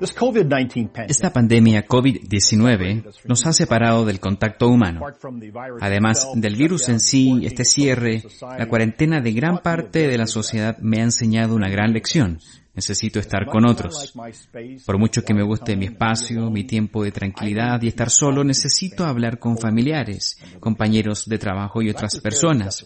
Esta pandemia COVID-19 nos ha separado del contacto humano. Además del virus en sí, este cierre, la cuarentena de gran parte de la sociedad me ha enseñado una gran lección. Necesito estar con otros. Por mucho que me guste mi espacio, mi tiempo de tranquilidad y estar solo, necesito hablar con familiares, compañeros de trabajo y otras personas.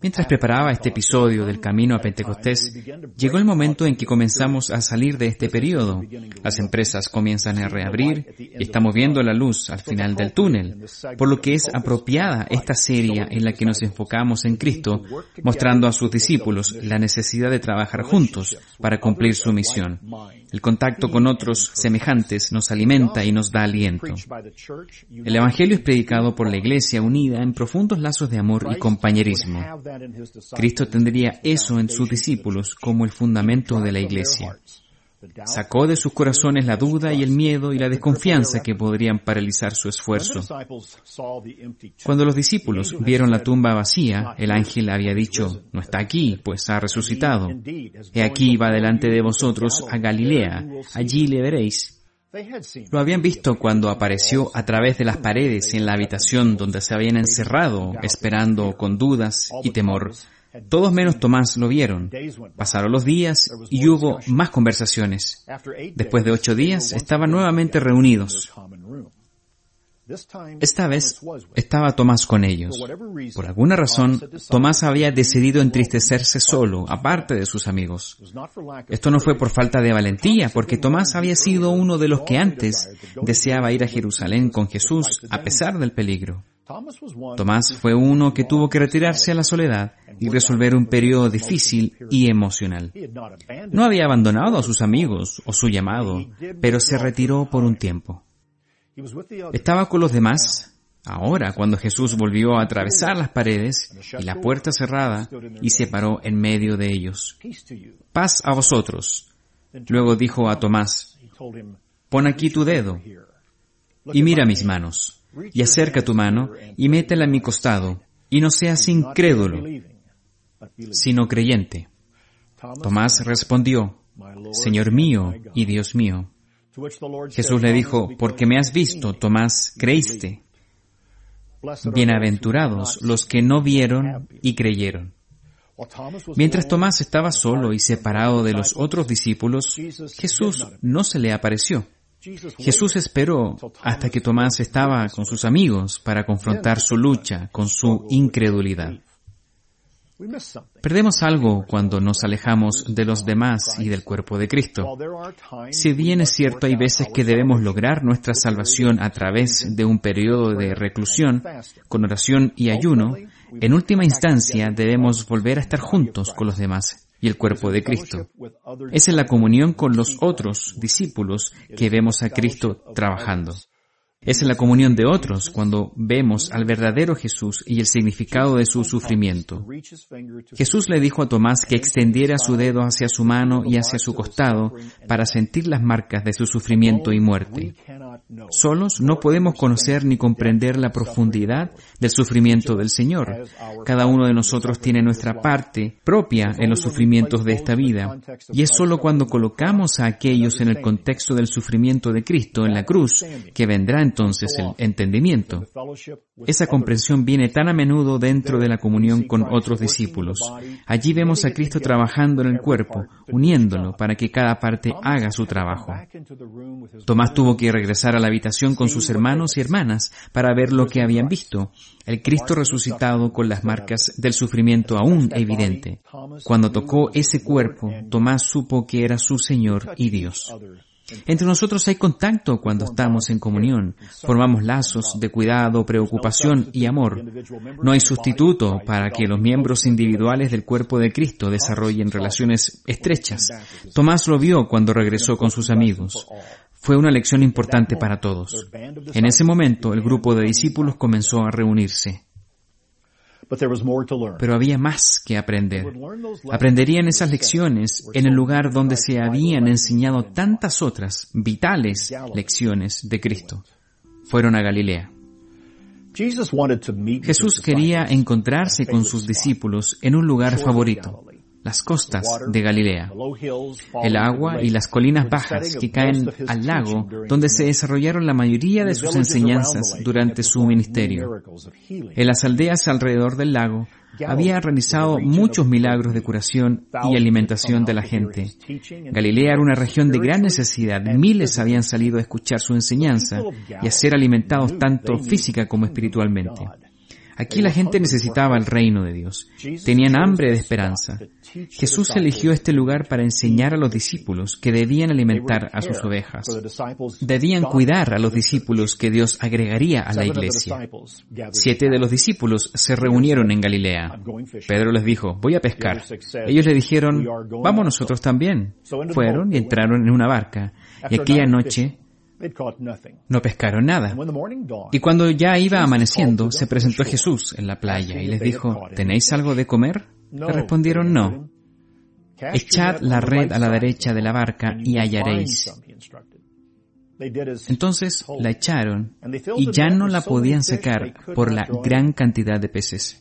Mientras preparaba este episodio del Camino a Pentecostés, llegó el momento en que comenzamos a salir de este periodo. Las empresas comienzan a reabrir y estamos viendo la luz al final del túnel, por lo que es apropiada esta serie en la que nos enfocamos en Cristo, mostrando a sus discípulos la necesidad de trabajar juntos para cumplir su misión. El contacto con otros semejantes nos alimenta y nos da aliento. El Evangelio es predicado por la Iglesia unida en profundos lazos de amor y compañerismo. Cristo tendría eso en sus discípulos como el fundamento de la Iglesia. Sacó de sus corazones la duda y el miedo y la desconfianza que podrían paralizar su esfuerzo. Cuando los discípulos vieron la tumba vacía, el ángel había dicho, no está aquí, pues ha resucitado. He aquí va delante de vosotros a Galilea, allí le veréis. Lo habían visto cuando apareció a través de las paredes en la habitación donde se habían encerrado, esperando con dudas y temor. Todos menos Tomás lo vieron. Pasaron los días y hubo más conversaciones. Después de ocho días estaban nuevamente reunidos. Esta vez estaba Tomás con ellos. Por alguna razón, Tomás había decidido entristecerse solo, aparte de sus amigos. Esto no fue por falta de valentía, porque Tomás había sido uno de los que antes deseaba ir a Jerusalén con Jesús a pesar del peligro. Tomás fue uno que tuvo que retirarse a la soledad y resolver un periodo difícil y emocional. No había abandonado a sus amigos o su llamado, pero se retiró por un tiempo. Estaba con los demás. Ahora, cuando Jesús volvió a atravesar las paredes y la puerta cerrada y se paró en medio de ellos. Paz a vosotros. Luego dijo a Tomás, pon aquí tu dedo y mira mis manos y acerca tu mano y métela en mi costado, y no seas incrédulo, sino creyente. Tomás respondió, Señor mío y Dios mío. Jesús le dijo, porque me has visto, Tomás, creíste. Bienaventurados los que no vieron y creyeron. Mientras Tomás estaba solo y separado de los otros discípulos, Jesús no se le apareció. Jesús esperó hasta que Tomás estaba con sus amigos para confrontar su lucha con su incredulidad. Perdemos algo cuando nos alejamos de los demás y del cuerpo de Cristo. Si bien es cierto, hay veces que debemos lograr nuestra salvación a través de un periodo de reclusión, con oración y ayuno, en última instancia debemos volver a estar juntos con los demás y el cuerpo de Cristo. Es en la comunión con los otros discípulos que vemos a Cristo trabajando. Es en la comunión de otros cuando vemos al verdadero Jesús y el significado de su sufrimiento. Jesús le dijo a Tomás que extendiera su dedo hacia su mano y hacia su costado para sentir las marcas de su sufrimiento y muerte. Solos no podemos conocer ni comprender la profundidad del sufrimiento del Señor. Cada uno de nosotros tiene nuestra parte propia en los sufrimientos de esta vida. Y es solo cuando colocamos a aquellos en el contexto del sufrimiento de Cristo en la cruz que vendrá entonces el entendimiento. Esa comprensión viene tan a menudo dentro de la comunión con otros discípulos. Allí vemos a Cristo trabajando en el cuerpo, uniéndolo para que cada parte haga su trabajo. Tomás tuvo que regresar a la habitación con sus hermanos y hermanas para ver lo que habían visto, el Cristo resucitado con las marcas del sufrimiento aún evidente. Cuando tocó ese cuerpo, Tomás supo que era su Señor y Dios. Entre nosotros hay contacto cuando estamos en comunión. Formamos lazos de cuidado, preocupación y amor. No hay sustituto para que los miembros individuales del cuerpo de Cristo desarrollen relaciones estrechas. Tomás lo vio cuando regresó con sus amigos. Fue una lección importante para todos. En ese momento el grupo de discípulos comenzó a reunirse. Pero había más que aprender. Aprenderían esas lecciones en el lugar donde se habían enseñado tantas otras vitales lecciones de Cristo. Fueron a Galilea. Jesús quería encontrarse con sus discípulos en un lugar favorito. Las costas de Galilea, el agua y las colinas bajas que caen al lago donde se desarrollaron la mayoría de sus enseñanzas durante su ministerio. En las aldeas alrededor del lago había realizado muchos milagros de curación y alimentación de la gente. Galilea era una región de gran necesidad. Miles habían salido a escuchar su enseñanza y a ser alimentados tanto física como espiritualmente. Aquí la gente necesitaba el reino de Dios. Tenían hambre de esperanza. Jesús eligió este lugar para enseñar a los discípulos que debían alimentar a sus ovejas. Debían cuidar a los discípulos que Dios agregaría a la iglesia. Siete de los discípulos se reunieron en Galilea. Pedro les dijo, voy a pescar. Ellos le dijeron, vamos nosotros también. Fueron y entraron en una barca. Y aquella noche no pescaron nada. Y cuando ya iba amaneciendo, se presentó Jesús en la playa y les dijo, ¿tenéis algo de comer? Le respondieron, no. Echad la red a la derecha de la barca y hallaréis. Entonces la echaron y ya no la podían sacar por la gran cantidad de peces.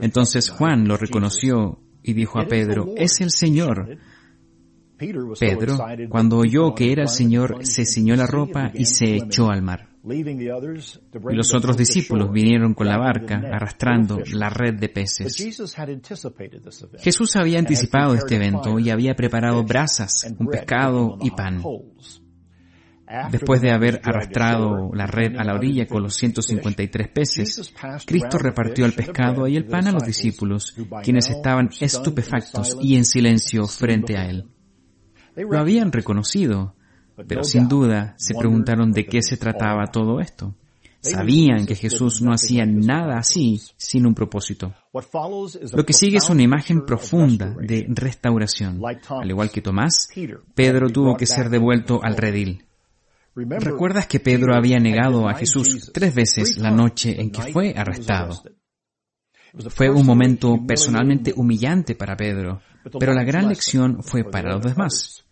Entonces Juan lo reconoció y dijo a Pedro, es el Señor. Pedro, cuando oyó que era el Señor, se ciñó la ropa y se echó al mar. Y los otros discípulos vinieron con la barca arrastrando la red de peces. Jesús había anticipado este evento y había preparado brasas, un pescado y pan. Después de haber arrastrado la red a la orilla con los 153 peces, Cristo repartió el pescado y el pan a los discípulos, quienes estaban estupefactos y en silencio frente a él. Lo habían reconocido, pero sin duda se preguntaron de qué se trataba todo esto. Sabían que Jesús no hacía nada así sin un propósito. Lo que sigue es una imagen profunda de restauración. Al igual que Tomás, Pedro tuvo que ser devuelto al redil. ¿Recuerdas que Pedro había negado a Jesús tres veces la noche en que fue arrestado? Fue un momento personalmente humillante para Pedro, pero la gran lección fue para los demás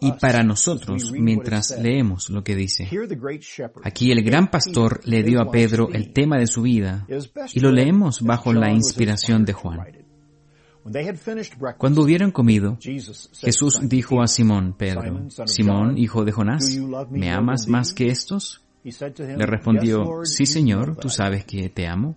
y para nosotros mientras leemos lo que dice. Aquí el gran pastor le dio a Pedro el tema de su vida y lo leemos bajo la inspiración de Juan. Cuando hubieron comido, Jesús dijo a Simón Pedro, Simón, hijo de Jonás, ¿me amas más que estos? Le respondió, sí Señor, tú sabes que te amo.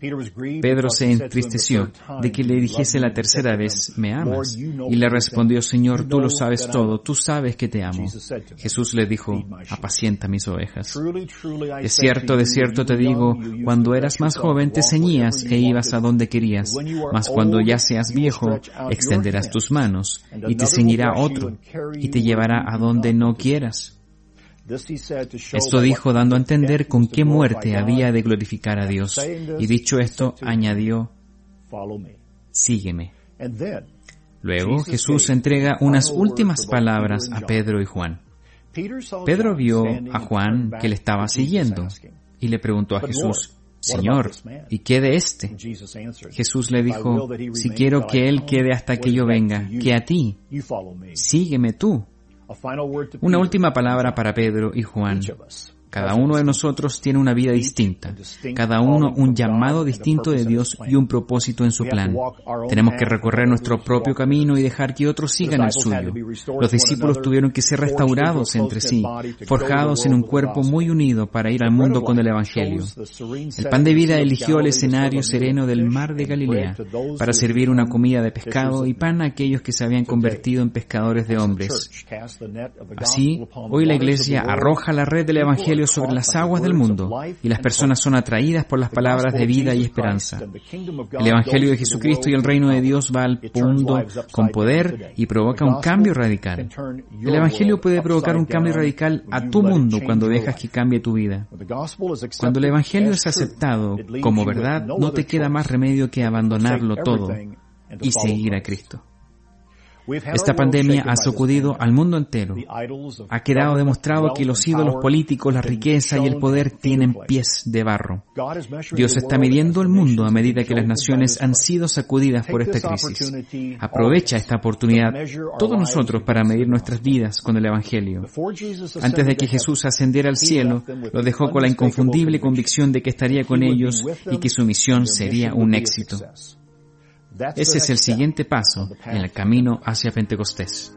Pedro se entristeció de que le dijese la tercera vez, ¿me amas? Y le respondió, Señor, tú lo sabes todo, tú sabes que te amo. Jesús le dijo, apacienta mis ovejas. De cierto, de cierto te digo, cuando eras más joven te ceñías e ibas a donde querías, mas cuando ya seas viejo, extenderás tus manos, y te ceñirá otro, y te llevará a donde no quieras. Esto dijo dando a entender con qué muerte había de glorificar a Dios. Y dicho esto, añadió, sígueme. Luego Jesús entrega unas últimas palabras a Pedro y Juan. Pedro vio a Juan que le estaba siguiendo y le preguntó a Jesús, Señor, ¿y qué de este? Jesús le dijo, si quiero que Él quede hasta que yo venga, que a ti, sígueme tú. Una última palabra para Pedro y Juan. Cada uno de nosotros tiene una vida distinta, cada uno un llamado distinto de Dios y un propósito en su plan. Tenemos que recorrer nuestro propio camino y dejar que otros sigan el suyo. Los discípulos tuvieron que ser restaurados entre sí, forjados en un cuerpo muy unido para ir al mundo con el Evangelio. El pan de vida eligió el escenario sereno del mar de Galilea para servir una comida de pescado y pan a aquellos que se habían convertido en pescadores de hombres. Así, hoy la iglesia arroja la red del Sobre las aguas del mundo y las personas son atraídas por las palabras de vida y esperanza. El Evangelio de Jesucristo y el reino de Dios va al mundo con poder y provoca un cambio radical. El Evangelio puede provocar un cambio radical a tu mundo cuando dejas que cambie tu vida. Cuando el Evangelio es aceptado como verdad, no te queda más remedio que abandonarlo todo y seguir a Cristo. Esta pandemia ha sacudido al mundo entero. Ha quedado demostrado que los ídolos políticos, la riqueza y el poder tienen pies de barro. Dios está midiendo el mundo a medida que las naciones han sido sacudidas por esta crisis. Aprovecha esta oportunidad todos nosotros para medir nuestras vidas con el Evangelio. Antes de que Jesús ascendiera al cielo, lo dejó con la inconfundible convicción de que estaría con ellos y que su misión sería un éxito. Ese es el siguiente paso en el camino hacia Pentecostés.